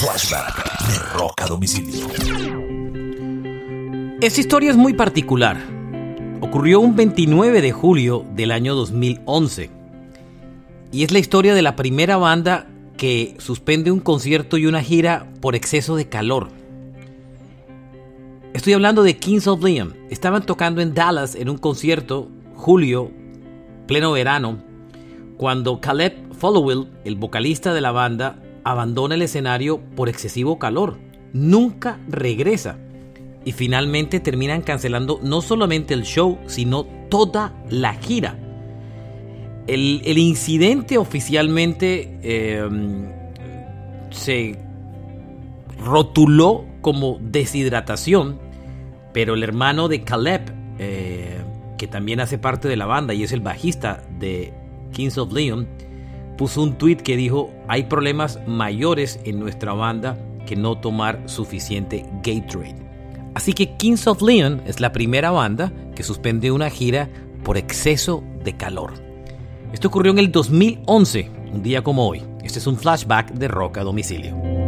Flashback de Rock a Domicilio. Esta historia es muy particular. Ocurrió un 29 de julio del año 2011. Y es la historia de la primera banda que suspende un concierto y una gira por exceso de calor. Estoy hablando de Kings of Leon. Estaban tocando en Dallas en un concierto, julio, pleno verano, cuando Caleb Followill, el vocalista de la banda, abandona el escenario por excesivo calor. Nunca regresa. Y finalmente terminan cancelando no solamente el show, sino toda la gira. El, incidente oficialmente em, se rotuló como deshidratación, pero el hermano de Caleb, eh, que también hace parte de la banda y es el bajista de Kings of Leon, puso un tweet que dijo, hay problemas mayores en nuestra banda que no tomar suficiente Gatorade. Así que Kings of Leon es la primera banda que suspende una gira por exceso de calor. Esto ocurrió en el 2011, un día como hoy. Este es un flashback de rock a domicilio.